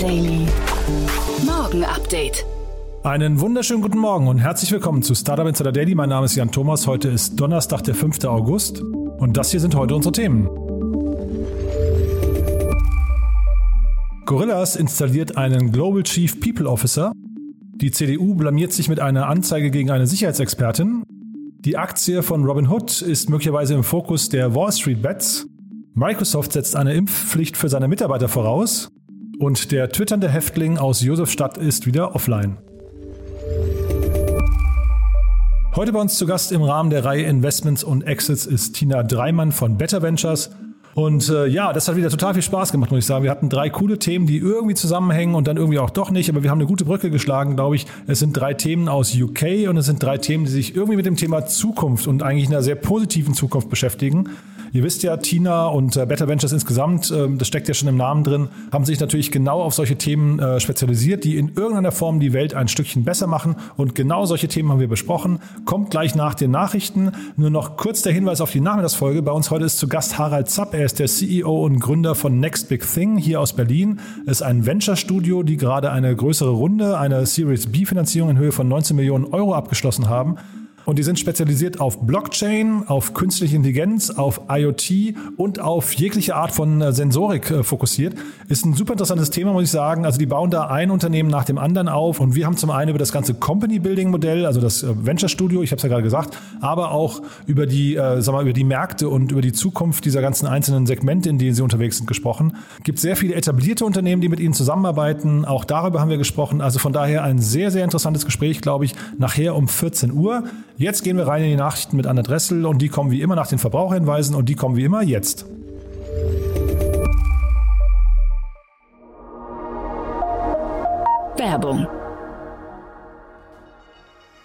Daily. Morgen Update. Einen wunderschönen guten Morgen und herzlich willkommen zu Startup Insider Daily. Mein Name ist Jan Thomas. Heute ist Donnerstag, der 5. August. Und das hier sind heute unsere Themen. Gorillas installiert einen Global Chief People Officer. Die CDU blamiert sich mit einer Anzeige gegen eine Sicherheitsexpertin. Die Aktie von Robinhood ist möglicherweise im Fokus der Wall Street Bets. Microsoft setzt eine Impfpflicht für seine Mitarbeiter voraus. Und der twitternde Häftling aus Josefstadt ist wieder offline. Heute bei uns zu Gast im Rahmen der Reihe Investments und Exits ist Tina Dreimann von Better Ventures. Und äh, ja, das hat wieder total viel Spaß gemacht, muss ich sagen. Wir hatten drei coole Themen, die irgendwie zusammenhängen und dann irgendwie auch doch nicht, aber wir haben eine gute Brücke geschlagen, glaube ich. Es sind drei Themen aus UK und es sind drei Themen, die sich irgendwie mit dem Thema Zukunft und eigentlich einer sehr positiven Zukunft beschäftigen. Ihr wisst ja, Tina und äh, Better Ventures insgesamt, äh, das steckt ja schon im Namen drin, haben sich natürlich genau auf solche Themen äh, spezialisiert, die in irgendeiner Form die Welt ein Stückchen besser machen. Und genau solche Themen haben wir besprochen. Kommt gleich nach den Nachrichten. Nur noch kurz der Hinweis auf die Nachmittagsfolge. Bei uns heute ist zu Gast Harald Zapp. Er ist der CEO und Gründer von Next Big Thing hier aus Berlin. Ist ein Venture-Studio, die gerade eine größere Runde, eine Series B-Finanzierung in Höhe von 19 Millionen Euro abgeschlossen haben. Und die sind spezialisiert auf Blockchain, auf künstliche Intelligenz, auf IoT und auf jegliche Art von äh, Sensorik äh, fokussiert. Ist ein super interessantes Thema, muss ich sagen. Also die bauen da ein Unternehmen nach dem anderen auf. Und wir haben zum einen über das ganze Company Building Modell, also das äh, Venture Studio, ich habe es ja gerade gesagt, aber auch über die, äh, sag mal, über die Märkte und über die Zukunft dieser ganzen einzelnen Segmente, in denen sie unterwegs sind, gesprochen. Gibt sehr viele etablierte Unternehmen, die mit ihnen zusammenarbeiten. Auch darüber haben wir gesprochen. Also von daher ein sehr, sehr interessantes Gespräch, glaube ich, nachher um 14 Uhr. Jetzt gehen wir rein in die Nachrichten mit Anna Dressel und die kommen wie immer nach den Verbraucherhinweisen und die kommen wie immer jetzt. Werbung.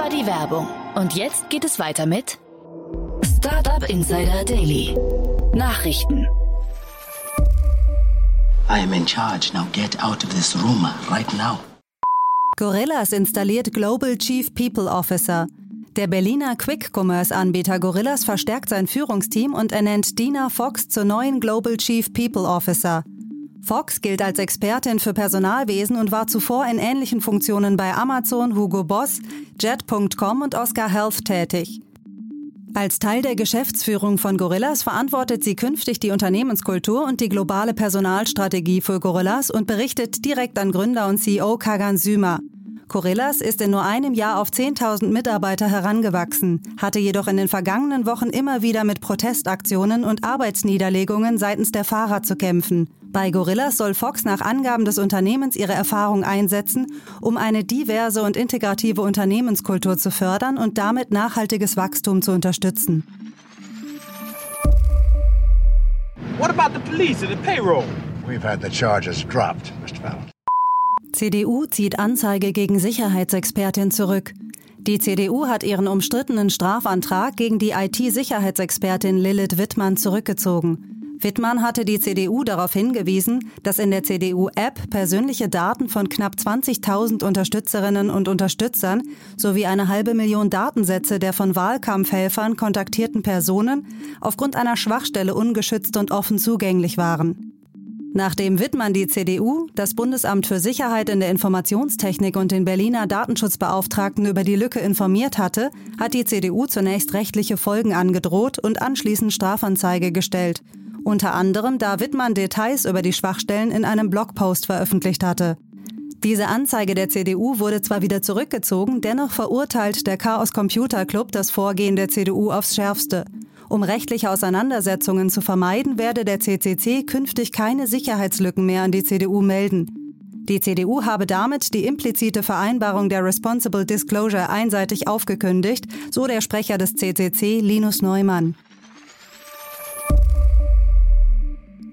War die Werbung. Und jetzt geht es weiter mit Startup Insider Daily. Nachrichten. I am in charge. Now get out of this room right now. Gorillas installiert Global Chief People Officer. Der Berliner Quick-Commerce-Anbieter Gorillas verstärkt sein Führungsteam und ernennt Dina Fox zur neuen Global Chief People Officer. Fox gilt als Expertin für Personalwesen und war zuvor in ähnlichen Funktionen bei Amazon, Hugo Boss, Jet.com und Oscar Health tätig. Als Teil der Geschäftsführung von Gorillas verantwortet sie künftig die Unternehmenskultur und die globale Personalstrategie für Gorillas und berichtet direkt an Gründer und CEO Kagan Sümer. Gorillas ist in nur einem Jahr auf 10.000 Mitarbeiter herangewachsen, hatte jedoch in den vergangenen Wochen immer wieder mit Protestaktionen und Arbeitsniederlegungen seitens der Fahrer zu kämpfen. Bei Gorillas soll Fox nach Angaben des Unternehmens ihre Erfahrung einsetzen, um eine diverse und integrative Unternehmenskultur zu fördern und damit nachhaltiges Wachstum zu unterstützen. What about the police and the payroll? We've had the charges dropped, Mr. Fallon. CDU zieht Anzeige gegen Sicherheitsexpertin zurück. Die CDU hat ihren umstrittenen Strafantrag gegen die IT-Sicherheitsexpertin Lilith Wittmann zurückgezogen. Wittmann hatte die CDU darauf hingewiesen, dass in der CDU-App persönliche Daten von knapp 20.000 Unterstützerinnen und Unterstützern sowie eine halbe Million Datensätze der von Wahlkampfhelfern kontaktierten Personen aufgrund einer Schwachstelle ungeschützt und offen zugänglich waren. Nachdem Wittmann die CDU, das Bundesamt für Sicherheit in der Informationstechnik und den Berliner Datenschutzbeauftragten über die Lücke informiert hatte, hat die CDU zunächst rechtliche Folgen angedroht und anschließend Strafanzeige gestellt. Unter anderem, da Wittmann Details über die Schwachstellen in einem Blogpost veröffentlicht hatte. Diese Anzeige der CDU wurde zwar wieder zurückgezogen, dennoch verurteilt der Chaos Computer Club das Vorgehen der CDU aufs Schärfste. Um rechtliche Auseinandersetzungen zu vermeiden, werde der CCC künftig keine Sicherheitslücken mehr an die CDU melden. Die CDU habe damit die implizite Vereinbarung der Responsible Disclosure einseitig aufgekündigt, so der Sprecher des CCC Linus Neumann.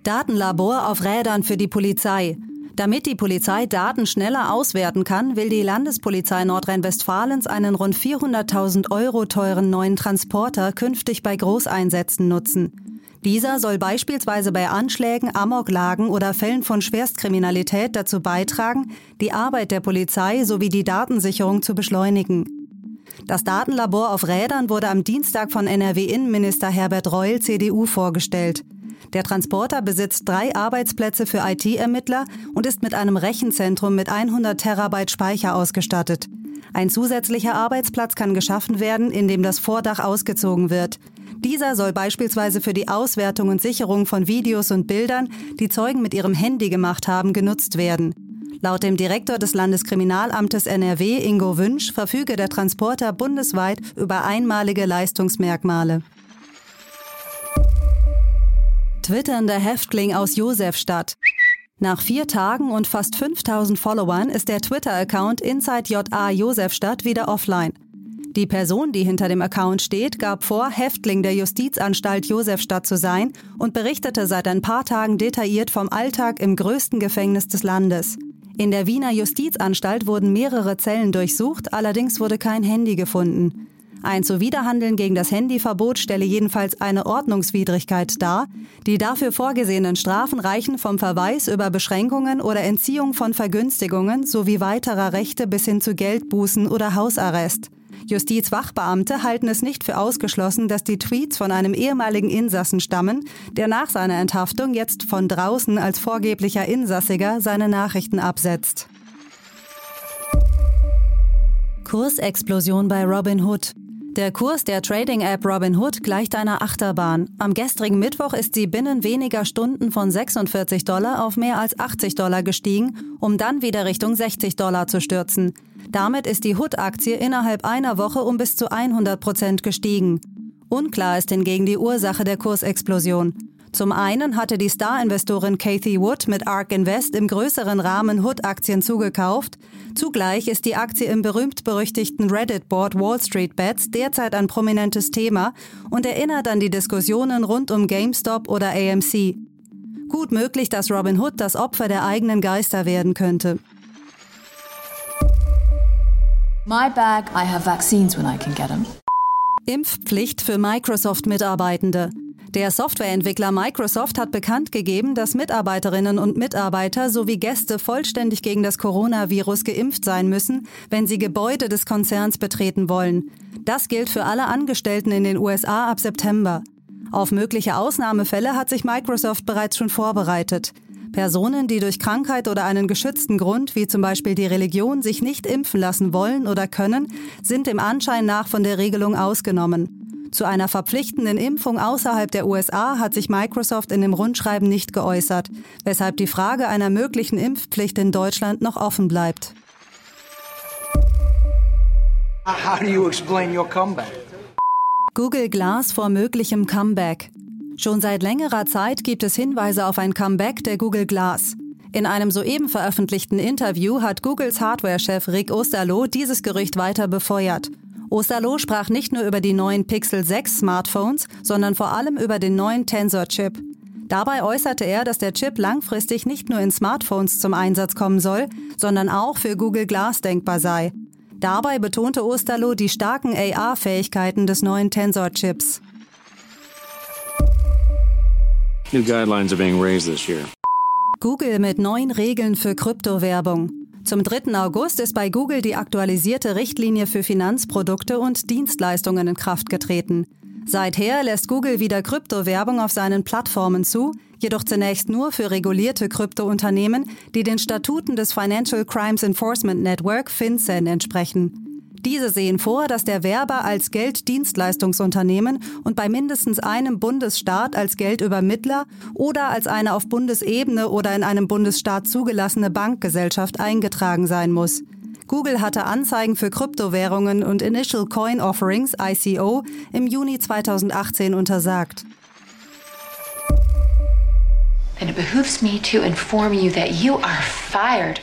Datenlabor auf Rädern für die Polizei. Damit die Polizei Daten schneller auswerten kann, will die Landespolizei Nordrhein-Westfalens einen rund 400.000 Euro teuren neuen Transporter künftig bei Großeinsätzen nutzen. Dieser soll beispielsweise bei Anschlägen, Amoklagen oder Fällen von Schwerstkriminalität dazu beitragen, die Arbeit der Polizei sowie die Datensicherung zu beschleunigen. Das Datenlabor auf Rädern wurde am Dienstag von NRW-Innenminister Herbert Reul, CDU, vorgestellt. Der Transporter besitzt drei Arbeitsplätze für IT-Ermittler und ist mit einem Rechenzentrum mit 100 Terabyte Speicher ausgestattet. Ein zusätzlicher Arbeitsplatz kann geschaffen werden, indem das Vordach ausgezogen wird. Dieser soll beispielsweise für die Auswertung und Sicherung von Videos und Bildern, die Zeugen mit ihrem Handy gemacht haben, genutzt werden. Laut dem Direktor des Landeskriminalamtes NRW, Ingo Wünsch, verfüge der Transporter bundesweit über einmalige Leistungsmerkmale. Twitternder Häftling aus Josefstadt. Nach vier Tagen und fast 5000 Followern ist der Twitter-Account InsideJA Josefstadt wieder offline. Die Person, die hinter dem Account steht, gab vor, Häftling der Justizanstalt Josefstadt zu sein und berichtete seit ein paar Tagen detailliert vom Alltag im größten Gefängnis des Landes. In der Wiener Justizanstalt wurden mehrere Zellen durchsucht, allerdings wurde kein Handy gefunden. Ein Zuwiderhandeln gegen das Handyverbot stelle jedenfalls eine Ordnungswidrigkeit dar. Die dafür vorgesehenen Strafen reichen vom Verweis über Beschränkungen oder Entziehung von Vergünstigungen sowie weiterer Rechte bis hin zu Geldbußen oder Hausarrest. Justizwachbeamte halten es nicht für ausgeschlossen, dass die Tweets von einem ehemaligen Insassen stammen, der nach seiner Enthaftung jetzt von draußen als vorgeblicher Insassiger seine Nachrichten absetzt. Kursexplosion bei Robinhood. Der Kurs der Trading-App Robinhood gleicht einer Achterbahn. Am gestrigen Mittwoch ist sie binnen weniger Stunden von 46 Dollar auf mehr als 80 Dollar gestiegen, um dann wieder Richtung 60 Dollar zu stürzen. Damit ist die Hood-Aktie innerhalb einer Woche um bis zu 100 Prozent gestiegen. Unklar ist hingegen die Ursache der Kursexplosion. Zum einen hatte die Star-Investorin Kathy Wood mit ARK Invest im größeren Rahmen Hood-Aktien zugekauft. Zugleich ist die Aktie im berühmt-berüchtigten Reddit-Board Wall Street Bets derzeit ein prominentes Thema und erinnert an die Diskussionen rund um GameStop oder AMC. Gut möglich, dass Robin Hood das Opfer der eigenen Geister werden könnte. My bag, I have vaccines when I can get them. Impfpflicht für Microsoft-Mitarbeitende. Der Softwareentwickler Microsoft hat bekannt gegeben, dass Mitarbeiterinnen und Mitarbeiter sowie Gäste vollständig gegen das Coronavirus geimpft sein müssen, wenn sie Gebäude des Konzerns betreten wollen. Das gilt für alle Angestellten in den USA ab September. Auf mögliche Ausnahmefälle hat sich Microsoft bereits schon vorbereitet. Personen, die durch Krankheit oder einen geschützten Grund, wie zum Beispiel die Religion, sich nicht impfen lassen wollen oder können, sind dem Anschein nach von der Regelung ausgenommen. Zu einer verpflichtenden Impfung außerhalb der USA hat sich Microsoft in dem Rundschreiben nicht geäußert, weshalb die Frage einer möglichen Impfpflicht in Deutschland noch offen bleibt. How do you explain your comeback? Google Glass vor möglichem Comeback. Schon seit längerer Zeit gibt es Hinweise auf ein Comeback der Google Glass. In einem soeben veröffentlichten Interview hat Googles Hardware-Chef Rick Osterloh dieses Gerücht weiter befeuert Osterloh sprach nicht nur über die neuen Pixel 6 Smartphones, sondern vor allem über den neuen Tensor-Chip. Dabei äußerte er, dass der Chip langfristig nicht nur in Smartphones zum Einsatz kommen soll, sondern auch für Google Glass denkbar sei. Dabei betonte Osterloh die starken AR-Fähigkeiten des neuen Tensor-Chips. Google mit neuen Regeln für Kryptowerbung. Zum 3. August ist bei Google die aktualisierte Richtlinie für Finanzprodukte und Dienstleistungen in Kraft getreten. Seither lässt Google wieder Kryptowerbung auf seinen Plattformen zu, jedoch zunächst nur für regulierte Kryptounternehmen, die den Statuten des Financial Crimes Enforcement Network FinCEN entsprechen. Diese sehen vor, dass der Werber als Gelddienstleistungsunternehmen und bei mindestens einem Bundesstaat als Geldübermittler oder als eine auf Bundesebene oder in einem Bundesstaat zugelassene Bankgesellschaft eingetragen sein muss. Google hatte Anzeigen für Kryptowährungen und Initial Coin Offerings ICO im Juni 2018 untersagt. Then it behooves me to inform you that you are fired.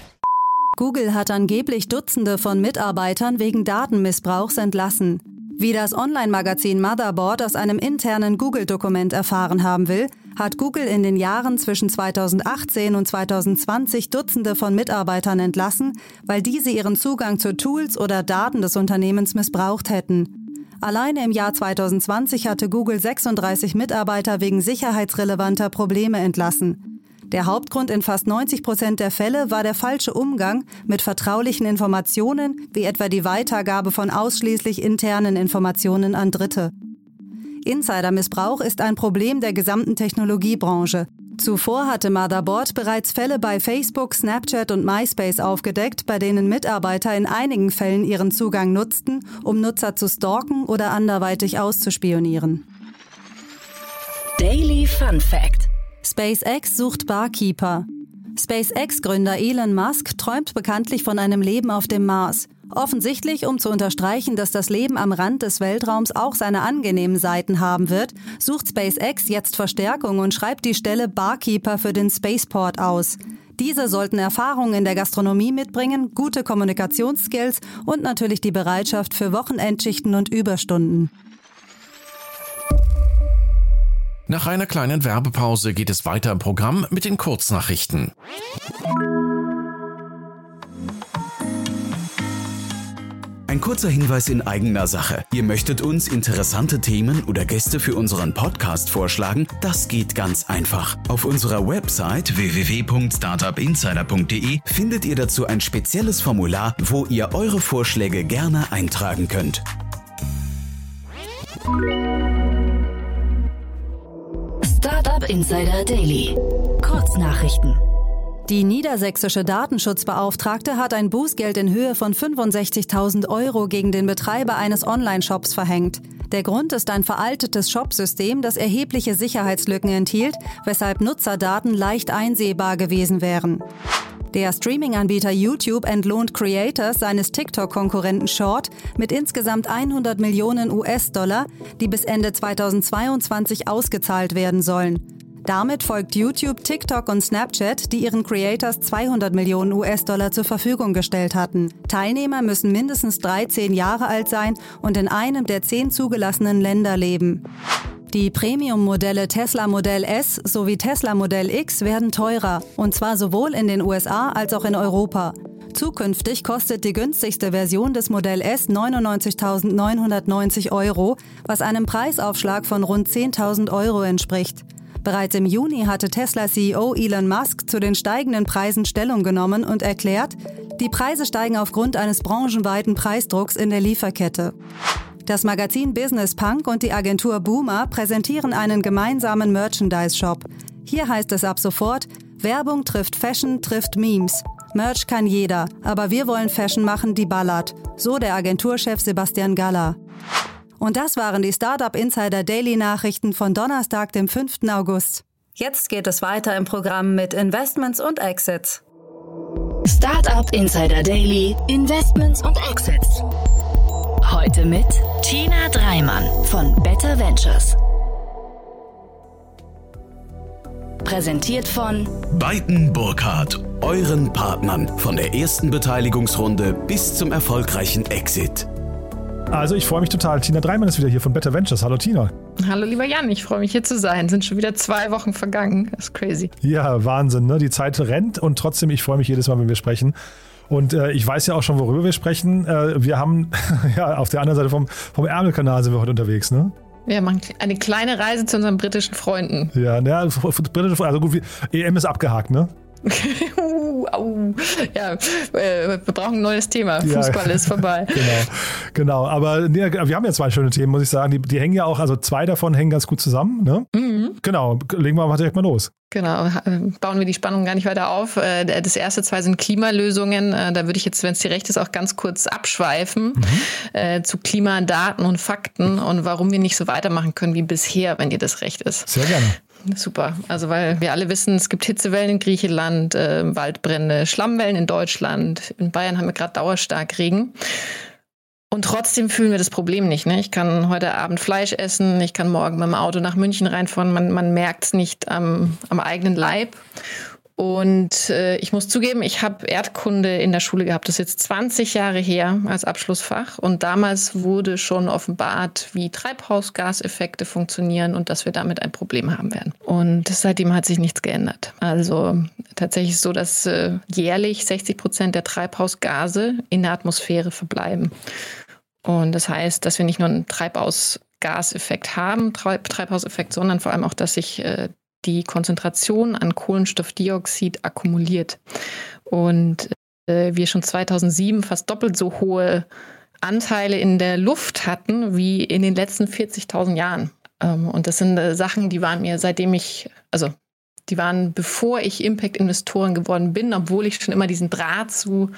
Google hat angeblich Dutzende von Mitarbeitern wegen Datenmissbrauchs entlassen. Wie das Online-Magazin Motherboard aus einem internen Google-Dokument erfahren haben will, hat Google in den Jahren zwischen 2018 und 2020 Dutzende von Mitarbeitern entlassen, weil diese ihren Zugang zu Tools oder Daten des Unternehmens missbraucht hätten. Alleine im Jahr 2020 hatte Google 36 Mitarbeiter wegen sicherheitsrelevanter Probleme entlassen. Der Hauptgrund in fast 90 Prozent der Fälle war der falsche Umgang mit vertraulichen Informationen, wie etwa die Weitergabe von ausschließlich internen Informationen an Dritte. Insidermissbrauch ist ein Problem der gesamten Technologiebranche. Zuvor hatte Motherboard bereits Fälle bei Facebook, Snapchat und MySpace aufgedeckt, bei denen Mitarbeiter in einigen Fällen ihren Zugang nutzten, um Nutzer zu stalken oder anderweitig auszuspionieren. Daily Fun Fact SpaceX sucht Barkeeper. SpaceX-Gründer Elon Musk träumt bekanntlich von einem Leben auf dem Mars. Offensichtlich, um zu unterstreichen, dass das Leben am Rand des Weltraums auch seine angenehmen Seiten haben wird, sucht SpaceX jetzt Verstärkung und schreibt die Stelle Barkeeper für den Spaceport aus. Diese sollten Erfahrungen in der Gastronomie mitbringen, gute Kommunikationsskills und natürlich die Bereitschaft für Wochenendschichten und Überstunden. Nach einer kleinen Werbepause geht es weiter im Programm mit den Kurznachrichten. Ein kurzer Hinweis in eigener Sache. Ihr möchtet uns interessante Themen oder Gäste für unseren Podcast vorschlagen? Das geht ganz einfach. Auf unserer Website www.startupinsider.de findet ihr dazu ein spezielles Formular, wo ihr eure Vorschläge gerne eintragen könnt. Insider Daily. Kurznachrichten. Die niedersächsische Datenschutzbeauftragte hat ein Bußgeld in Höhe von 65.000 Euro gegen den Betreiber eines Online-Shops verhängt. Der Grund ist ein veraltetes Shopsystem, das erhebliche Sicherheitslücken enthielt, weshalb Nutzerdaten leicht einsehbar gewesen wären. Der Streaming-Anbieter YouTube entlohnt Creators seines TikTok-Konkurrenten Short mit insgesamt 100 Millionen US-Dollar, die bis Ende 2022 ausgezahlt werden sollen. Damit folgt YouTube, TikTok und Snapchat, die ihren Creators 200 Millionen US-Dollar zur Verfügung gestellt hatten. Teilnehmer müssen mindestens 13 Jahre alt sein und in einem der zehn zugelassenen Länder leben. Die Premium-Modelle Tesla Modell S sowie Tesla Modell X werden teurer, und zwar sowohl in den USA als auch in Europa. Zukünftig kostet die günstigste Version des Modell S 99.990 Euro, was einem Preisaufschlag von rund 10.000 Euro entspricht. Bereits im Juni hatte Tesla-CEO Elon Musk zu den steigenden Preisen Stellung genommen und erklärt, die Preise steigen aufgrund eines branchenweiten Preisdrucks in der Lieferkette. Das Magazin Business Punk und die Agentur Boomer präsentieren einen gemeinsamen Merchandise-Shop. Hier heißt es ab sofort, Werbung trifft Fashion, trifft Memes. Merch kann jeder, aber wir wollen Fashion machen, die ballert. So der Agenturchef Sebastian Galler. Und das waren die Startup Insider Daily Nachrichten von Donnerstag, dem 5. August. Jetzt geht es weiter im Programm mit Investments und Exits. Startup Insider Daily, Investments und Exits. Heute mit Tina Dreimann von Better Ventures. Präsentiert von Beiten Burkhardt, euren Partnern von der ersten Beteiligungsrunde bis zum erfolgreichen Exit. Also ich freue mich total. Tina Dreimann ist wieder hier von Better Ventures. Hallo Tina. Hallo lieber Jan, ich freue mich hier zu sein. Sind schon wieder zwei Wochen vergangen. Das ist crazy. Ja, Wahnsinn. Ne? Die Zeit rennt und trotzdem, ich freue mich jedes Mal, wenn wir sprechen. Und äh, ich weiß ja auch schon, worüber wir sprechen. Äh, wir haben, ja, auf der anderen Seite vom, vom Ärmelkanal sind wir heute unterwegs, ne? Wir machen eine kleine Reise zu unseren britischen Freunden. Ja, ja britische also gut, EM ist abgehakt, ne? uh, au. Ja, äh, wir brauchen ein neues Thema. Fußball ja, ist vorbei. Genau, genau. Aber nee, wir haben ja zwei schöne Themen, muss ich sagen. Die, die, hängen ja auch, also zwei davon hängen ganz gut zusammen. Ne? Mhm. Genau, legen wir mal direkt mal los. Genau, bauen wir die Spannung gar nicht weiter auf. Äh, das erste zwei sind Klimalösungen. Äh, da würde ich jetzt, wenn es dir recht ist, auch ganz kurz abschweifen mhm. zu Klimadaten und Fakten und warum wir nicht so weitermachen können wie bisher, wenn dir das recht ist. Sehr gerne. Super. Also, weil wir alle wissen, es gibt Hitzewellen in Griechenland, äh, Waldbrände, Schlammwellen in Deutschland. In Bayern haben wir gerade Dauerstarkregen. Und trotzdem fühlen wir das Problem nicht. Ne? Ich kann heute Abend Fleisch essen, ich kann morgen mit dem Auto nach München reinfahren. Man, man merkt es nicht am, am eigenen Leib. Und äh, ich muss zugeben, ich habe Erdkunde in der Schule gehabt. Das ist jetzt 20 Jahre her als Abschlussfach. Und damals wurde schon offenbart, wie Treibhausgaseffekte funktionieren und dass wir damit ein Problem haben werden. Und seitdem hat sich nichts geändert. Also tatsächlich so, dass äh, jährlich 60 Prozent der Treibhausgase in der Atmosphäre verbleiben. Und das heißt, dass wir nicht nur einen Treibhausgaseffekt haben, Treibhauseffekt, sondern vor allem auch, dass sich äh, die Konzentration an Kohlenstoffdioxid akkumuliert. Und äh, wir schon 2007 fast doppelt so hohe Anteile in der Luft hatten wie in den letzten 40.000 Jahren. Ähm, und das sind äh, Sachen, die waren mir, seitdem ich, also die waren, bevor ich Impact-Investoren geworden bin, obwohl ich schon immer diesen Draht zu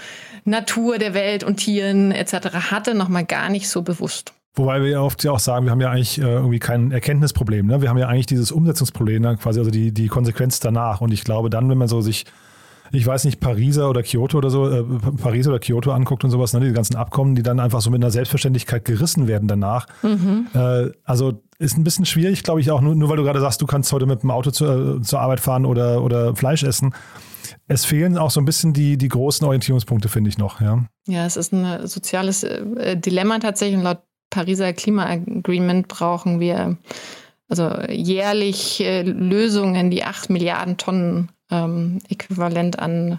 Natur der Welt und Tieren etc. hatte, nochmal gar nicht so bewusst. Wobei wir oft ja auch sagen, wir haben ja eigentlich äh, irgendwie kein Erkenntnisproblem. Ne? Wir haben ja eigentlich dieses Umsetzungsproblem, ne? quasi also die, die Konsequenz danach. Und ich glaube dann, wenn man so sich, ich weiß nicht, Pariser oder Kyoto oder so, äh, Paris oder Kyoto anguckt und sowas, ne? die ganzen Abkommen, die dann einfach so mit einer Selbstverständlichkeit gerissen werden danach. Mhm. Äh, also ist ein bisschen schwierig, glaube ich, auch nur, nur weil du gerade sagst, du kannst heute mit dem Auto zu, äh, zur Arbeit fahren oder, oder Fleisch essen. Es fehlen auch so ein bisschen die, die großen Orientierungspunkte, finde ich noch. Ja. ja, es ist ein soziales äh, Dilemma tatsächlich. Und laut Pariser Klimaagreement brauchen wir also jährlich äh, Lösungen, die 8 Milliarden Tonnen ähm, äquivalent an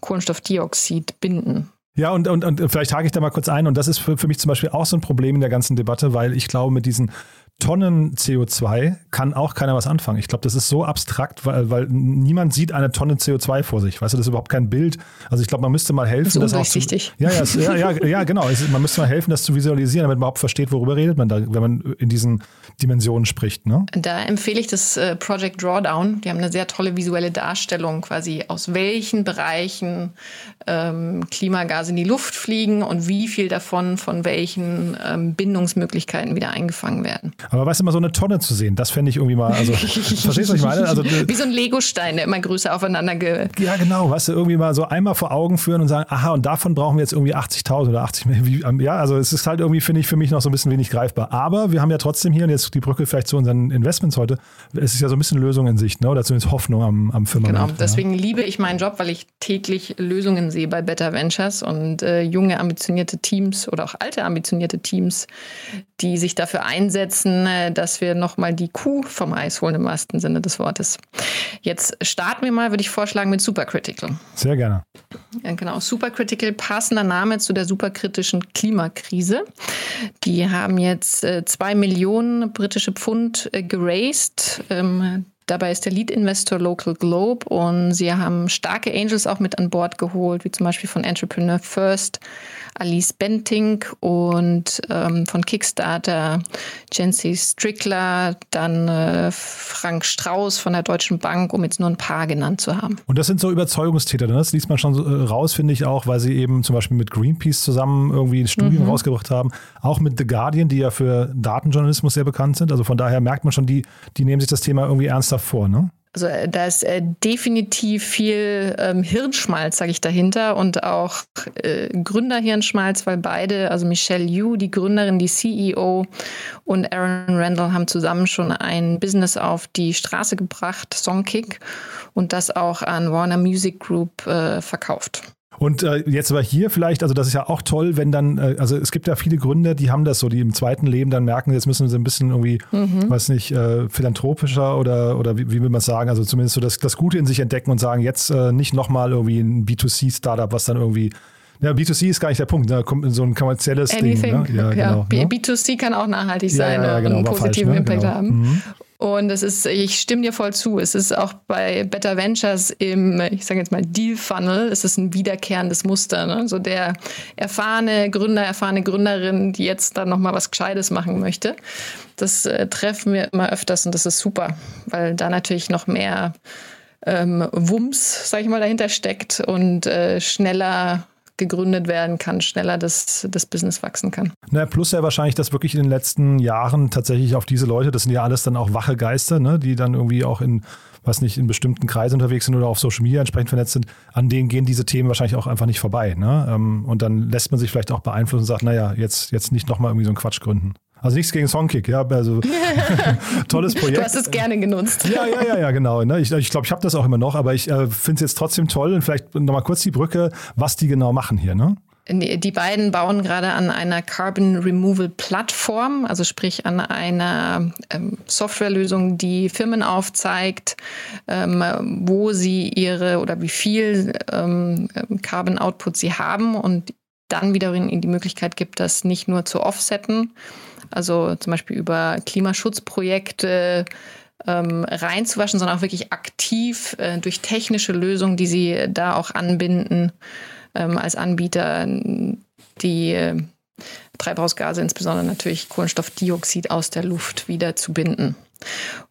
Kohlenstoffdioxid binden. Ja, und, und, und vielleicht hake ich da mal kurz ein. Und das ist für, für mich zum Beispiel auch so ein Problem in der ganzen Debatte, weil ich glaube, mit diesen Tonnen CO2 kann auch keiner was anfangen. Ich glaube, das ist so abstrakt, weil, weil niemand sieht eine Tonne CO2 vor sich. Weißt du, das ist überhaupt kein Bild. Also ich glaube, man müsste mal helfen, das, das auch zu, ja, ja, ja, ja, ja, genau. Man müsste mal helfen, das zu visualisieren, damit man überhaupt versteht, worüber redet man da, wenn man in diesen Dimensionen spricht. Ne? Da empfehle ich das äh, Project Drawdown. Die haben eine sehr tolle visuelle Darstellung, quasi aus welchen Bereichen ähm, Klimagase in die Luft fliegen und wie viel davon von welchen ähm, Bindungsmöglichkeiten wieder eingefangen werden. Aber weißt du, immer so eine Tonne zu sehen, das fände ich irgendwie mal, also, verstehst du, was ich meine? Also, Wie so ein Legostein, der immer größer aufeinander ge Ja, genau, weißt du, irgendwie mal so einmal vor Augen führen und sagen, aha, und davon brauchen wir jetzt irgendwie 80.000 oder 80 mehr. Ja, also es ist halt irgendwie, finde ich, für mich noch so ein bisschen wenig greifbar. Aber wir haben ja trotzdem hier, und jetzt die Brücke vielleicht zu unseren Investments heute, es ist ja so ein bisschen Lösung in Sicht, ne? oder zumindest Hoffnung am, am Firmament. Genau, deswegen ja. liebe ich meinen Job, weil ich täglich Lösungen sehe bei Better Ventures und äh, junge, ambitionierte Teams oder auch alte, ambitionierte Teams, die sich dafür einsetzen, äh, dass wir nochmal die Kuh vom Eis holen im wahrsten Sinne des Wortes. Jetzt starten wir mal, würde ich vorschlagen, mit Supercritical. Sehr gerne. Ja, genau, Supercritical, passender Name zu der superkritischen Klimakrise. Die haben jetzt äh, zwei Millionen britische Pfund äh, geraced. Dabei ist der Lead-Investor Local Globe und sie haben starke Angels auch mit an Bord geholt, wie zum Beispiel von Entrepreneur First, Alice Benting und ähm, von Kickstarter Jency Strickler, dann äh, Frank Strauß von der Deutschen Bank, um jetzt nur ein paar genannt zu haben. Und das sind so Überzeugungstäter, ne? das liest man schon so, äh, raus, finde ich auch, weil sie eben zum Beispiel mit Greenpeace zusammen irgendwie ein Studium mhm. rausgebracht haben, auch mit The Guardian, die ja für Datenjournalismus sehr bekannt sind. Also von daher merkt man schon, die, die nehmen sich das Thema irgendwie ernster vor, ne? Also äh, da ist äh, definitiv viel ähm, Hirnschmalz, sage ich dahinter, und auch äh, Gründerhirnschmalz, weil beide, also Michelle Yu, die Gründerin, die CEO, und Aaron Randall haben zusammen schon ein Business auf die Straße gebracht, Songkick, und das auch an Warner Music Group äh, verkauft. Und äh, jetzt aber hier vielleicht, also das ist ja auch toll, wenn dann, äh, also es gibt ja viele Gründer, die haben das so, die im zweiten Leben dann merken, jetzt müssen sie ein bisschen irgendwie, mhm. weiß nicht, äh, philanthropischer oder, oder wie, wie will man sagen, also zumindest so das, das Gute in sich entdecken und sagen, jetzt äh, nicht nochmal irgendwie ein B2C-Startup, was dann irgendwie ja, B2C ist gar nicht der Punkt. Da kommt so ein kommerzielles Anything. Ding. Ne? Ja. Genau, B2C kann auch nachhaltig sein ja, genau, und einen positiven falsch, ne? Impact genau. haben. Mhm. Und es ist, ich stimme dir voll zu, es ist auch bei Better Ventures im, ich sage jetzt mal, Deal Funnel, es ist ein wiederkehrendes Muster. Ne? So der erfahrene Gründer, erfahrene Gründerin, die jetzt dann nochmal was Gescheites machen möchte. Das äh, treffen wir immer öfters und das ist super, weil da natürlich noch mehr ähm, Wumms, sage ich mal, dahinter steckt und äh, schneller gegründet werden kann, schneller das, das Business wachsen kann. Na, plus ja wahrscheinlich, dass wirklich in den letzten Jahren tatsächlich auf diese Leute, das sind ja alles dann auch wache Geister, ne, die dann irgendwie auch in was nicht in bestimmten Kreisen unterwegs sind oder auf Social Media entsprechend vernetzt sind, an denen gehen diese Themen wahrscheinlich auch einfach nicht vorbei. Ne? Ähm, und dann lässt man sich vielleicht auch beeinflussen und sagt, naja, jetzt, jetzt nicht nochmal irgendwie so einen Quatsch gründen. Also nichts gegen Songkick, ja, also tolles Projekt. Du hast es gerne genutzt. Ja, ja, ja, ja, genau. Ne? Ich glaube, ich, glaub, ich habe das auch immer noch, aber ich äh, finde es jetzt trotzdem toll und vielleicht nochmal kurz die Brücke, was die genau machen hier, ne? Die beiden bauen gerade an einer Carbon Removal Plattform, also sprich an einer ähm, Softwarelösung, die Firmen aufzeigt, ähm, wo sie ihre oder wie viel ähm, Carbon Output sie haben und dann wiederum ihnen die Möglichkeit gibt, das nicht nur zu offsetten, also zum Beispiel über Klimaschutzprojekte ähm, reinzuwaschen, sondern auch wirklich aktiv äh, durch technische Lösungen, die sie da auch anbinden, ähm, als Anbieter die äh, Treibhausgase, insbesondere natürlich Kohlenstoffdioxid aus der Luft wieder zu binden.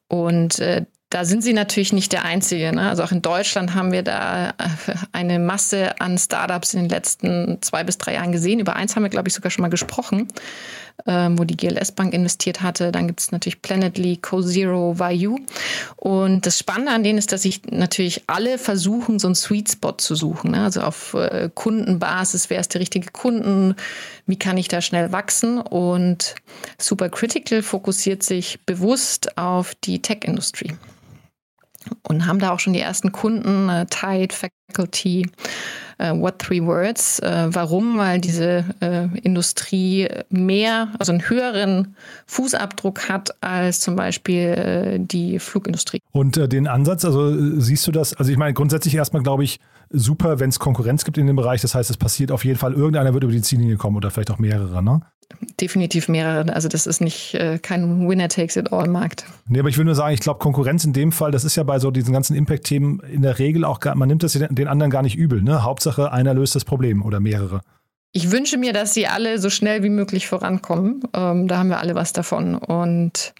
Und äh, da sind sie natürlich nicht der Einzige. Ne? Also auch in Deutschland haben wir da äh, eine Masse an Startups in den letzten zwei bis drei Jahren gesehen. Über eins haben wir, glaube ich, sogar schon mal gesprochen, ähm, wo die GLS Bank investiert hatte. Dann gibt es natürlich Planetly, CoZero, Vayu. Und das Spannende an denen ist, dass sich natürlich alle versuchen, so einen Sweet Spot zu suchen. Ne? Also auf äh, Kundenbasis, wer ist der richtige Kunden, wie kann ich da schnell wachsen? Und Supercritical fokussiert sich bewusst auf die Tech-Industrie und haben da auch schon die ersten Kunden, äh, Tide, Faculty, äh, What Three Words. Äh, warum? Weil diese äh, Industrie mehr, also einen höheren Fußabdruck hat als zum Beispiel äh, die Flugindustrie. Und äh, den Ansatz, also siehst du das, also ich meine grundsätzlich erstmal glaube ich, super, wenn es Konkurrenz gibt in dem Bereich. Das heißt, es passiert auf jeden Fall, irgendeiner wird über die Ziellinie kommen oder vielleicht auch mehrere, ne? definitiv mehrere. Also das ist nicht äh, kein Winner-Takes-it-all-Markt. Nee, aber ich will nur sagen, ich glaube, Konkurrenz in dem Fall, das ist ja bei so diesen ganzen Impact-Themen in der Regel auch, gar, man nimmt das den anderen gar nicht übel. Ne? Hauptsache, einer löst das Problem oder mehrere. Ich wünsche mir, dass sie alle so schnell wie möglich vorankommen. Ähm, da haben wir alle was davon. Und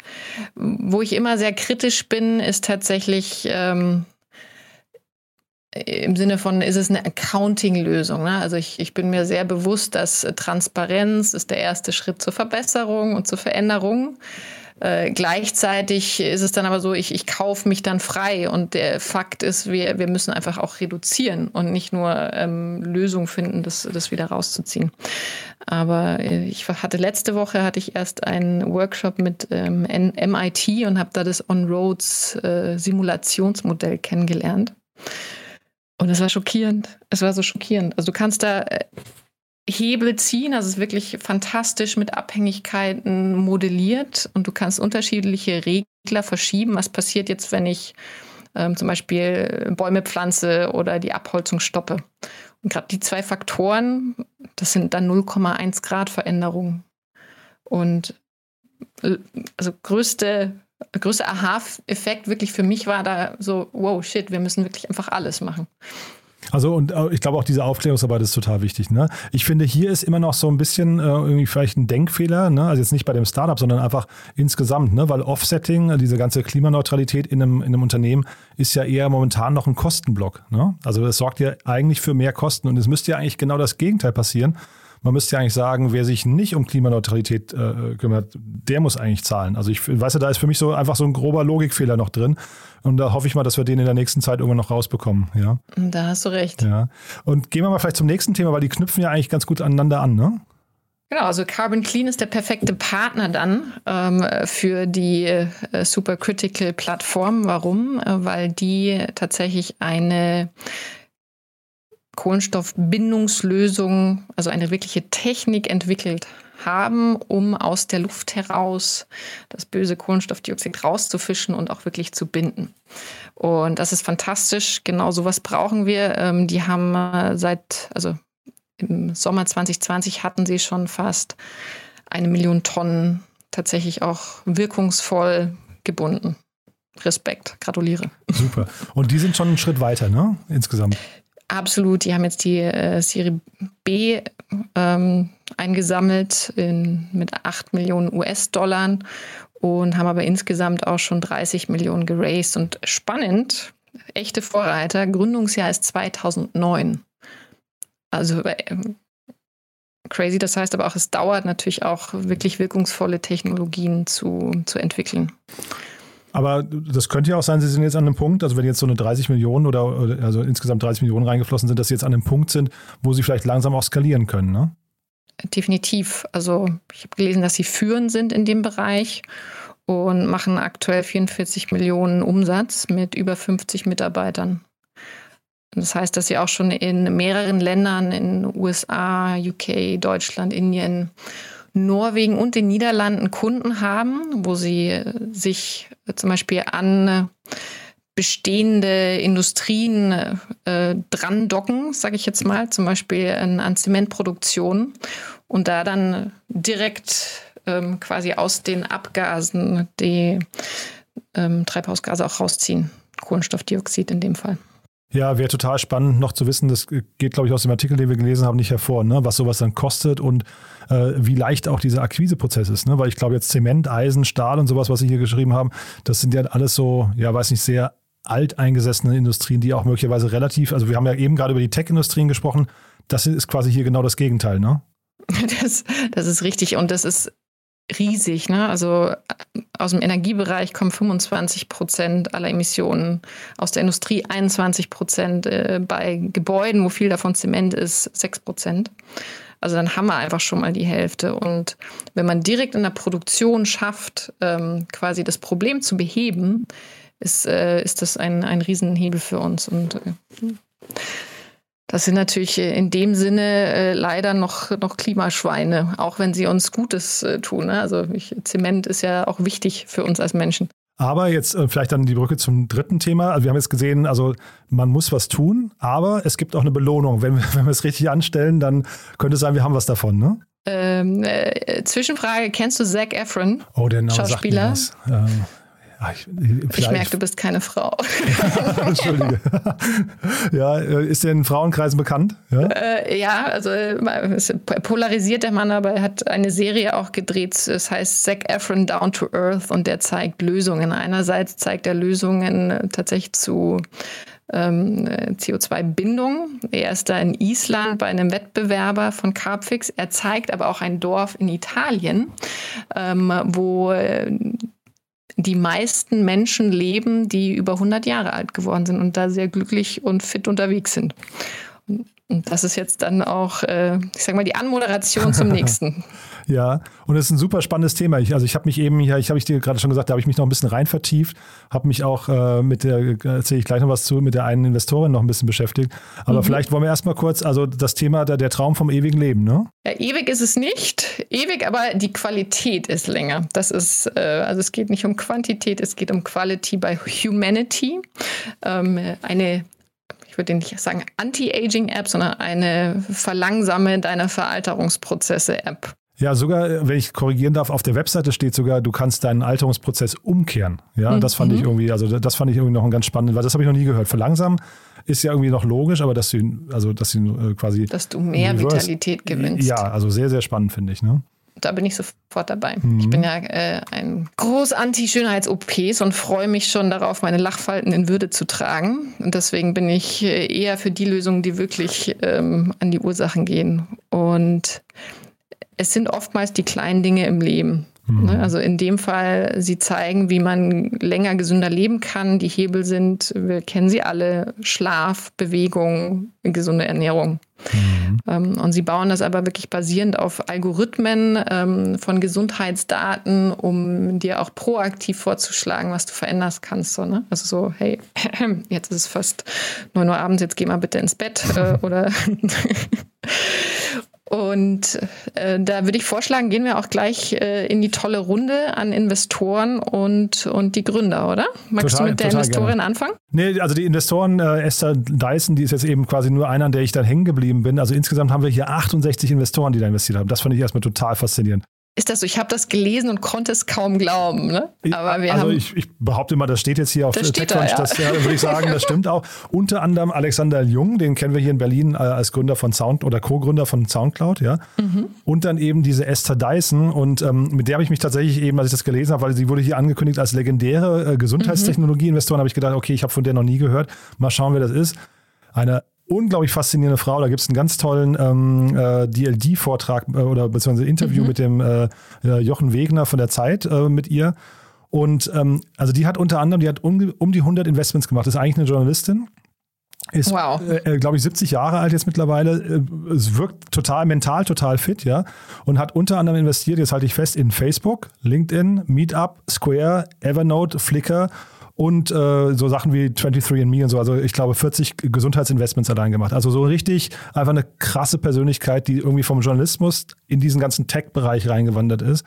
wo ich immer sehr kritisch bin, ist tatsächlich ähm, im Sinne von, ist es eine Accounting-Lösung? Ne? Also ich, ich bin mir sehr bewusst, dass Transparenz ist der erste Schritt zur Verbesserung und zur Veränderung. Äh, gleichzeitig ist es dann aber so, ich, ich kaufe mich dann frei und der Fakt ist, wir, wir müssen einfach auch reduzieren und nicht nur ähm, Lösungen finden, das, das wieder rauszuziehen. Aber äh, ich hatte letzte Woche hatte ich erst einen Workshop mit ähm, MIT und habe da das On-Roads äh, kennengelernt. Und es war schockierend. Es war so schockierend. Also du kannst da Hebel ziehen, also es ist wirklich fantastisch mit Abhängigkeiten modelliert und du kannst unterschiedliche Regler verschieben. Was passiert jetzt, wenn ich ähm, zum Beispiel Bäume pflanze oder die Abholzung stoppe? Und gerade die zwei Faktoren, das sind dann 0,1 Grad Veränderungen. Und äh, also größte größte Aha-Effekt wirklich für mich war da so, wow, shit, wir müssen wirklich einfach alles machen. Also und äh, ich glaube auch diese Aufklärungsarbeit ist total wichtig. Ne? Ich finde, hier ist immer noch so ein bisschen äh, irgendwie vielleicht ein Denkfehler, ne? also jetzt nicht bei dem Startup, sondern einfach insgesamt, ne? weil Offsetting, äh, diese ganze Klimaneutralität in einem, in einem Unternehmen ist ja eher momentan noch ein Kostenblock. Ne? Also das sorgt ja eigentlich für mehr Kosten und es müsste ja eigentlich genau das Gegenteil passieren. Man müsste ja eigentlich sagen, wer sich nicht um Klimaneutralität äh, kümmert, der muss eigentlich zahlen. Also ich weiß ja, da ist für mich so einfach so ein grober Logikfehler noch drin. Und da hoffe ich mal, dass wir den in der nächsten Zeit irgendwann noch rausbekommen. Ja. Da hast du recht. Ja. Und gehen wir mal vielleicht zum nächsten Thema, weil die knüpfen ja eigentlich ganz gut aneinander an, ne? Genau, also Carbon Clean ist der perfekte Partner dann ähm, für die äh, Supercritical Plattform. Warum? Äh, weil die tatsächlich eine Kohlenstoffbindungslösung, also eine wirkliche Technik entwickelt haben, um aus der Luft heraus das böse Kohlenstoffdioxid rauszufischen und auch wirklich zu binden. Und das ist fantastisch. Genau sowas brauchen wir. Ähm, die haben äh, seit, also im Sommer 2020 hatten sie schon fast eine Million Tonnen tatsächlich auch wirkungsvoll gebunden. Respekt, gratuliere. Super. Und die sind schon einen Schritt weiter, ne? Insgesamt. Absolut. Die haben jetzt die äh, Serie B ähm, eingesammelt in, mit 8 Millionen US-Dollar und haben aber insgesamt auch schon 30 Millionen geraced. Und spannend, echte Vorreiter, Gründungsjahr ist 2009. Also äh, crazy, das heißt aber auch, es dauert natürlich auch wirklich wirkungsvolle Technologien zu, zu entwickeln. Aber das könnte ja auch sein, Sie sind jetzt an einem Punkt, also wenn jetzt so eine 30 Millionen oder, also insgesamt 30 Millionen reingeflossen sind, dass Sie jetzt an einem Punkt sind, wo Sie vielleicht langsam auch skalieren können, ne? definitiv. Also ich habe gelesen, dass sie führend sind in dem Bereich und machen aktuell 44 Millionen Umsatz mit über 50 Mitarbeitern. Das heißt, dass sie auch schon in mehreren Ländern, in USA, UK, Deutschland, Indien, Norwegen und den Niederlanden Kunden haben, wo sie sich zum Beispiel an bestehende Industrien äh, dran docken, sage ich jetzt mal, zum Beispiel an Zementproduktion und da dann direkt ähm, quasi aus den Abgasen die ähm, Treibhausgase auch rausziehen. Kohlenstoffdioxid in dem Fall. Ja, wäre total spannend noch zu wissen, das geht, glaube ich, aus dem Artikel, den wir gelesen haben, nicht hervor, ne? was sowas dann kostet und äh, wie leicht auch dieser Akquiseprozess ist. Ne? Weil ich glaube, jetzt Zement, Eisen, Stahl und sowas, was Sie hier geschrieben haben, das sind ja alles so, ja, weiß nicht, sehr alteingesessene Industrien, die auch möglicherweise relativ, also wir haben ja eben gerade über die Tech-Industrien gesprochen, das ist quasi hier genau das Gegenteil, ne? Das, das ist richtig und das ist riesig. Ne? Also aus dem Energiebereich kommen 25 Prozent aller Emissionen, aus der Industrie 21 Prozent, äh, bei Gebäuden, wo viel davon Zement ist, 6 Prozent. Also dann haben wir einfach schon mal die Hälfte. Und wenn man direkt in der Produktion schafft, ähm, quasi das Problem zu beheben, ist, äh, ist das ein, ein Riesenhebel für uns. Und äh, das sind natürlich äh, in dem Sinne äh, leider noch, noch Klimaschweine, auch wenn sie uns Gutes äh, tun. Ne? Also ich, Zement ist ja auch wichtig für uns als Menschen. Aber jetzt äh, vielleicht dann die Brücke zum dritten Thema. Also wir haben jetzt gesehen, also man muss was tun, aber es gibt auch eine Belohnung. Wenn, wenn wir es richtig anstellen, dann könnte es sein, wir haben was davon, ne? Ähm, äh, Zwischenfrage, kennst du Zac Efron? Oh, der Name Schauspieler? Sagt mir was. Ähm, ich, ich merke, du bist keine Frau. Entschuldige. ja, äh, ist der in Frauenkreisen bekannt? Ja, äh, ja also polarisiert der Mann, aber er hat eine Serie auch gedreht. Es heißt Zac Efron Down to Earth und der zeigt Lösungen. Einerseits zeigt er Lösungen tatsächlich zu ähm, CO2-Bindung. Er ist da in Island bei einem Wettbewerber von Carbfix. Er zeigt aber auch ein Dorf in Italien, ähm, wo äh, die meisten Menschen leben, die über 100 Jahre alt geworden sind und da sehr glücklich und fit unterwegs sind. Und das ist jetzt dann auch, äh, ich sag mal, die Anmoderation zum nächsten. ja, und es ist ein super spannendes Thema. Ich, also ich habe mich eben hier, ich habe ich dir gerade schon gesagt, da habe ich mich noch ein bisschen rein vertieft, habe mich auch äh, mit der, erzähle ich gleich noch was zu, mit der einen Investorin noch ein bisschen beschäftigt. Aber mhm. vielleicht wollen wir erstmal kurz, also das Thema der, der Traum vom ewigen Leben, ne? Ja, ewig ist es nicht, ewig, aber die Qualität ist länger. Das ist, äh, also es geht nicht um Quantität, es geht um Quality by Humanity. Ähm, eine ich würde nicht sagen Anti-Aging-App, sondern eine Verlangsame deiner Veralterungsprozesse-App. Ja, sogar, wenn ich korrigieren darf, auf der Webseite steht sogar, du kannst deinen Alterungsprozess umkehren. Ja, mhm. das fand ich irgendwie, also das fand ich irgendwie noch ein ganz spannend, weil das habe ich noch nie gehört. Verlangsamen ist ja irgendwie noch logisch, aber dass du, also dass du äh, quasi. Dass du mehr Reverse, Vitalität gewinnst. Ja, also sehr, sehr spannend, finde ich. Ne? Da bin ich sofort dabei. Mhm. Ich bin ja äh, ein groß Anti-Schönheits-OPs und freue mich schon darauf, meine Lachfalten in Würde zu tragen. Und deswegen bin ich äh, eher für die Lösungen, die wirklich ähm, an die Ursachen gehen. Und es sind oftmals die kleinen Dinge im Leben. Mhm. Ne, also in dem Fall, sie zeigen, wie man länger gesünder leben kann. Die Hebel sind, wir kennen sie alle, Schlaf, Bewegung, gesunde Ernährung. Mhm. Ähm, und sie bauen das aber wirklich basierend auf Algorithmen ähm, von Gesundheitsdaten, um dir auch proaktiv vorzuschlagen, was du verändern kannst. So, ne? Also so, hey, jetzt ist es fast 9 Uhr abends, jetzt geh mal bitte ins Bett äh, oder Und äh, da würde ich vorschlagen, gehen wir auch gleich äh, in die tolle Runde an Investoren und, und die Gründer, oder? Magst total, du mit der Investorin gerne. anfangen? Nee, also die Investoren, äh, Esther Dyson, die ist jetzt eben quasi nur einer, an der ich dann hängen geblieben bin. Also insgesamt haben wir hier 68 Investoren, die da investiert haben. Das fand ich erstmal total faszinierend ist das so? Ich habe das gelesen und konnte es kaum glauben. Ne? Aber wir also haben, ich, ich, behaupte mal, das steht jetzt hier auf TechCrunch. Da, ja. Das ja, würde ich sagen, das stimmt auch. Unter anderem Alexander Jung, den kennen wir hier in Berlin als Gründer von Sound oder Co-Gründer von Soundcloud, ja. Mhm. Und dann eben diese Esther Dyson und ähm, mit der habe ich mich tatsächlich eben, als ich das gelesen habe, weil sie wurde hier angekündigt als legendäre äh, Gesundheitstechnologie-Investorin, habe ich gedacht, okay, ich habe von der noch nie gehört. Mal schauen, wer das ist. Eine unglaublich faszinierende Frau. Da gibt es einen ganz tollen ähm, äh, DLD-Vortrag äh, oder beziehungsweise Interview mhm. mit dem äh, äh, Jochen Wegner von der Zeit äh, mit ihr. Und ähm, also die hat unter anderem, die hat um, um die 100 Investments gemacht. Ist eigentlich eine Journalistin Ist, wow. äh, glaube ich, 70 Jahre alt jetzt mittlerweile. Es wirkt total mental, total fit, ja. Und hat unter anderem investiert, jetzt halte ich fest, in Facebook, LinkedIn, Meetup, Square, Evernote, Flickr und äh, so Sachen wie 23andMe und so. Also ich glaube 40 Gesundheitsinvestments allein gemacht. Also so richtig einfach eine krasse Persönlichkeit, die irgendwie vom Journalismus in diesen ganzen Tech-Bereich reingewandert ist.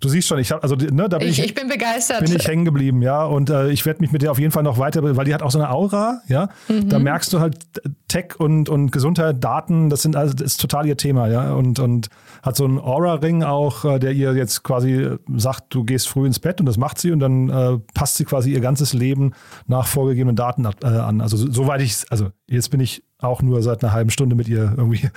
Du siehst schon, ich habe also ne, da bin ich, Ich, ich bin begeistert. bin ich hängen geblieben, ja. Und äh, ich werde mich mit der auf jeden Fall noch weiter, weil die hat auch so eine Aura, ja. Da merkst du halt Tech und, und Gesundheit, Daten, das sind also das ist total ihr Thema, ja. Und, und hat so einen Aura-Ring auch, äh, der ihr jetzt quasi sagt, du gehst früh ins Bett und das macht sie und dann äh, passt sie quasi ihr ganzes Leben nach vorgegebenen Daten ab- äh, an. Also so- soweit ich, also jetzt bin ich auch nur seit einer halben Stunde mit ihr irgendwie,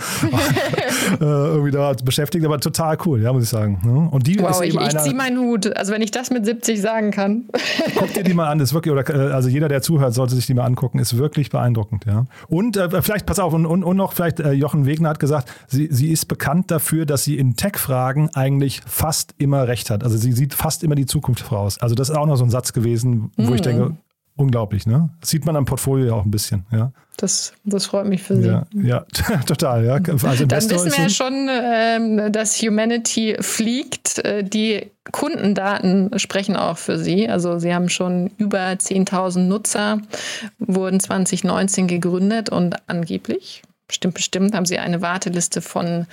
äh, irgendwie da beschäftigt, aber total cool, ja, muss ich sagen. ne? Und die ist Wow, ich, eben ich ziehe meinen Hut. Also wenn ich das mit 70 sagen kann. Guck dir die mal an, ist wirklich, oder äh, also jeder, der zuhört, sollte sich die mal angucken, ist wirklich beeindruckend, ja. Und äh, vielleicht, pass auf, und, und, und noch vielleicht, äh, Jochen Wegner hat gesagt, sie, sie ist bekannt dafür, dass sie in Tech-Fragen eigentlich fast immer recht hat. Also sie sieht fast immer die Zukunft voraus. Also das ist auch noch so ein Satz gewesen, wo ich denke, unglaublich, ne? Das sieht man am Portfolio ja auch ein bisschen, ja. Das, das freut mich für Sie. Ja, ja total, ja. Als Dann wissen ist wir ja schon, ähm, dass Humanity fliegt. Äh, Die Kundendaten sprechen auch für Sie. Also Sie haben schon über 10.000 Nutzer, wurden 2019 gegründet und angeblich, bestimmt, bestimmt, haben Sie eine Warteliste von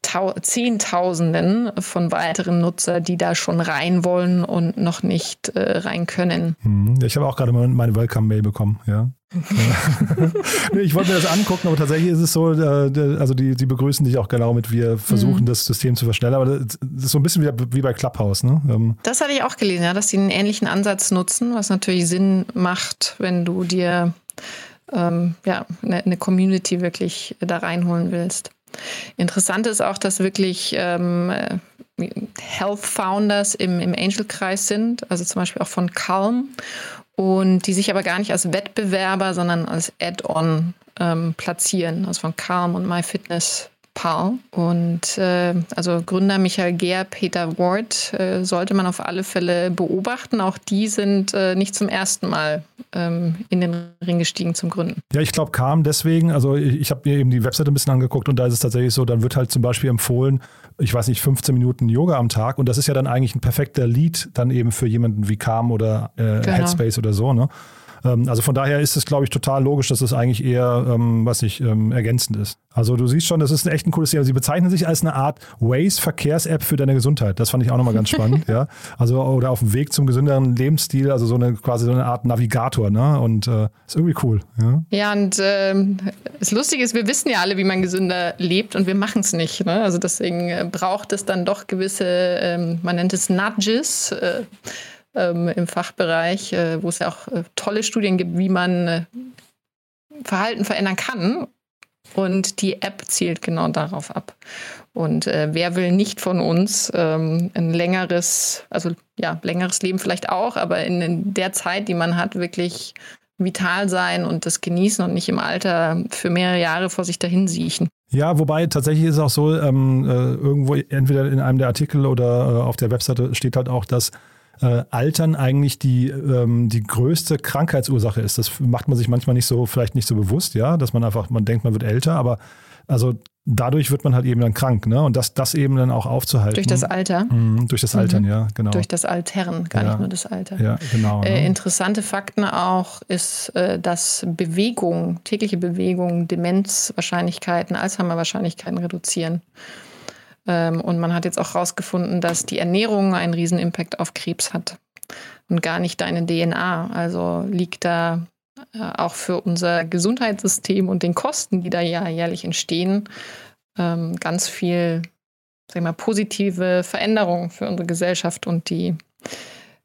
Tau Zehntausenden von weiteren Nutzer, die da schon rein wollen und noch nicht äh, rein können. Hm, Ich habe auch gerade meine Welcome-Mail bekommen, ja. ich wollte mir das angucken, aber tatsächlich ist es so, äh, also die, die begrüßen dich auch genau mit, wir versuchen das System zu verschnellen, aber das ist so ein bisschen wie, wie bei Clubhouse, ne? Ähm, Das hatte ich auch gelesen, ja, dass sie einen ähnlichen Ansatz nutzen, was natürlich Sinn macht, wenn du dir ähm, ja, eine, eine Community wirklich da reinholen willst. Interessant ist auch, dass wirklich ähm, äh, Health Founders im, im Angel-Kreis sind, also zum Beispiel auch von Calm, und die sich aber gar nicht als Wettbewerber, sondern als Add-on ähm, platzieren, also von Calm und MyFitnessPal. Und äh, also Gründer Michael Gehr, Peter Ward äh, sollte man auf alle Fälle beobachten. Auch die sind äh, nicht zum ersten Mal ähm, in den Ring gestiegen zum Gründen. Ja, ich glaube, kam deswegen, also ich, ich habe mir eben die Webseite ein bisschen angeguckt und da ist es tatsächlich so, dann wird halt zum Beispiel empfohlen, ich weiß nicht, 15 Minuten Yoga am Tag und das ist ja dann eigentlich ein perfekter Lead dann eben für jemanden wie Calm oder äh, Genau. Headspace oder so, ne? Ähm, Also von daher ist es, glaube ich, total logisch, dass es eigentlich eher, ähm, was nicht, ähm, ergänzend ist. Also du siehst schon, das ist ein echt ein cooles Thema. Sie bezeichnen sich als eine Art Waze-Verkehrs-App für deine Gesundheit. Das fand ich auch nochmal ganz spannend, ja. Also oder auf dem Weg zum gesünderen Lebensstil, also so eine quasi so eine Art Navigator, ne? Und äh, ist irgendwie cool, ja. Ja, und ähm, das Lustige ist, wir wissen ja alle, wie man gesünder lebt und wir machen es nicht. Ne? Also deswegen äh, braucht es dann doch gewisse, ähm, man nennt es Nudges äh, ähm, im Fachbereich, äh, wo es ja auch äh, tolle Studien gibt, wie man äh, Verhalten verändern kann. Und die App zielt genau darauf ab. Und äh, wer will nicht von uns ähm, ein längeres, also ja, längeres Leben vielleicht auch, aber in, in der Zeit, die man hat, wirklich vital sein und das genießen und nicht im Alter für mehrere Jahre vor sich dahin siechen. Ja, wobei tatsächlich ist es auch so, ähm, äh, irgendwo entweder in einem der Artikel oder äh, auf der Webseite steht halt auch, dass äh, Altern eigentlich die, ähm, die größte Krankheitsursache ist. Das macht man sich manchmal nicht so, vielleicht nicht so bewusst, ja, dass man einfach, man denkt, man wird älter, aber also dadurch wird man halt eben dann krank, ne? Und das, das eben dann auch aufzuhalten. Durch das Alter. Mhm, durch das Altern, Mhm. ja, genau. Durch das Altern, gar Ja. nicht nur das Alter. ja, genau. Äh, ne? interessante Fakten auch ist, äh, dass Bewegung, tägliche Bewegung, Demenzwahrscheinlichkeiten, Alzheimer-Wahrscheinlichkeiten reduzieren. Ähm, und man hat jetzt auch herausgefunden, dass die Ernährung einen riesen Impact auf Krebs hat und gar nicht deine DNA. Also liegt da äh, auch für unser Gesundheitssystem und den Kosten, die da ja jährlich entstehen, ähm, ganz viel sag mal, positive Veränderung für unsere Gesellschaft und die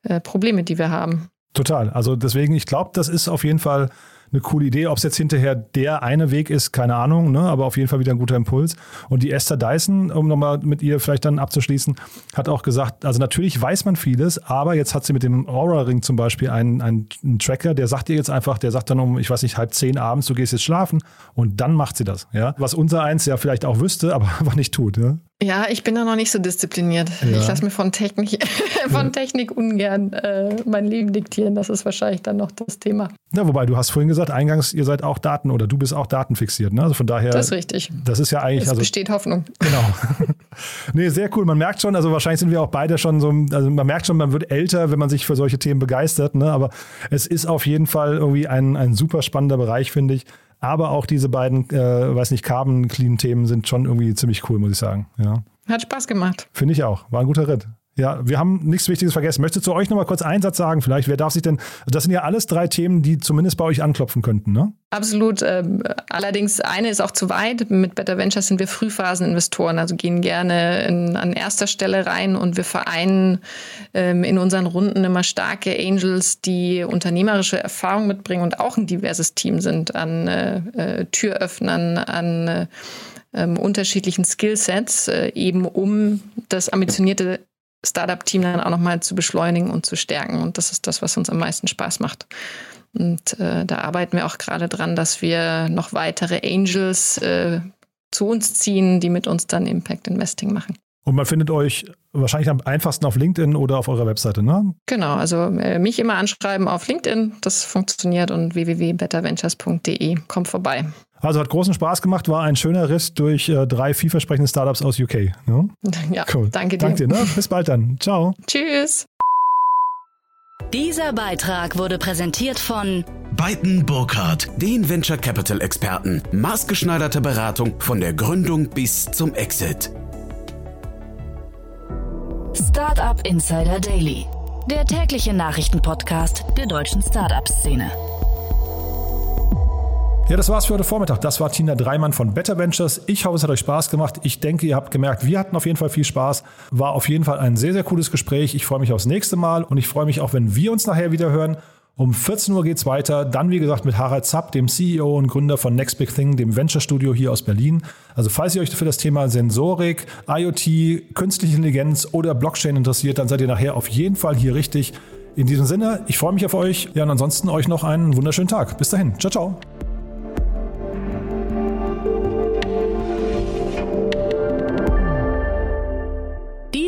äh, Probleme, die wir haben. Total. Also deswegen, ich glaube, das ist auf jeden Fall eine coole Idee. Ob es jetzt hinterher der eine Weg ist, keine Ahnung, ne? aber auf jeden Fall wieder ein guter Impuls. Und die Esther Dyson, um nochmal mit ihr vielleicht dann abzuschließen, hat auch gesagt, also natürlich weiß man vieles, aber jetzt hat sie mit dem Aura-Ring zum Beispiel einen, einen, einen Tracker, der sagt ihr jetzt einfach, der sagt dann um, ich weiß nicht, halb zehn abends, du gehst jetzt schlafen und dann macht sie das. Ja? Was unser eins ja vielleicht auch wüsste, aber, aber nicht tut. Ja? Ja, ich bin da noch nicht so diszipliniert. Ja. Ich lasse mir von Technik, von Technik ungern äh, mein Leben diktieren. Das ist wahrscheinlich dann noch das Thema. Ja, wobei du hast vorhin gesagt, eingangs, ihr seid auch Daten oder du bist auch datenfixiert. Ne? Also von daher. Das ist richtig. Das ist ja eigentlich. Es also, besteht Hoffnung. Genau. nee, sehr cool. Man merkt schon, also wahrscheinlich sind wir auch beide schon so, also man merkt schon, man wird älter, wenn man sich für solche Themen begeistert. Ne? Aber es ist auf jeden Fall irgendwie ein, ein super spannender Bereich, finde ich. Aber auch diese beiden, äh, weiß nicht, Carbon-Clean-Themen sind schon irgendwie ziemlich cool, muss ich sagen. Ja. Hat Spaß gemacht. Finde ich auch. War ein guter Ritt. Ja, wir haben nichts Wichtiges vergessen. Möchtest du euch noch mal kurz einen Satz sagen? Vielleicht, wer darf sich denn, das sind ja alles drei Themen, die zumindest bei euch anklopfen könnten, ne? Absolut. Ähm, allerdings eine ist auch zu weit. Mit Better Ventures sind wir Frühphaseninvestoren, also gehen gerne in, an erster Stelle rein und wir vereinen ähm, in unseren Runden immer starke Angels, die unternehmerische Erfahrung mitbringen und auch ein diverses Team sind an äh, äh Türöffnern, an äh, ähm, unterschiedlichen Skillsets, äh, eben um das ambitionierte Startup-Team dann auch nochmal zu beschleunigen und zu stärken. Und das ist das, was uns am meisten Spaß macht. Und äh, da arbeiten wir auch gerade dran, dass wir noch weitere Angels äh, zu uns ziehen, die mit uns dann Impact Investing machen. Und man findet euch wahrscheinlich am einfachsten auf LinkedIn oder auf eurer Webseite, ne? Genau, also äh, mich immer anschreiben auf LinkedIn, das funktioniert und www.betterventures.de. Kommt vorbei. Also hat großen Spaß gemacht, war ein schöner Riss durch äh, drei vielversprechende Startups aus UK. Ne? Ja, cool. danke dir. Danke dir, ne? Bis bald dann. Ciao. Tschüss. Dieser Beitrag wurde präsentiert von Beiten Burkhardt, den Venture Capital Experten. Maßgeschneiderte Beratung von der Gründung bis zum Exit. Startup Insider Daily, der tägliche Nachrichtenpodcast der deutschen Startup-Szene. Ja, das war's für heute Vormittag. Das war Tina Dreimann von Better Ventures. Ich hoffe, es hat euch Spaß gemacht. Ich denke, ihr habt gemerkt, wir hatten auf jeden Fall viel Spaß. War auf jeden Fall ein sehr, sehr cooles Gespräch. Ich freue mich aufs nächste Mal und ich freue mich auch, wenn wir uns nachher wieder hören. Um 14 Uhr geht's weiter. Dann, wie gesagt, mit Harald Zapp, dem CEO und Gründer von Next Big Thing, dem Venture Studio hier aus Berlin. Also, falls ihr euch für das Thema Sensorik, IoT, künstliche Intelligenz oder Blockchain interessiert, dann seid ihr nachher auf jeden Fall hier richtig. In diesem Sinne, ich freue mich auf euch. Ja, und ansonsten euch noch einen wunderschönen Tag. Bis dahin. Ciao, ciao.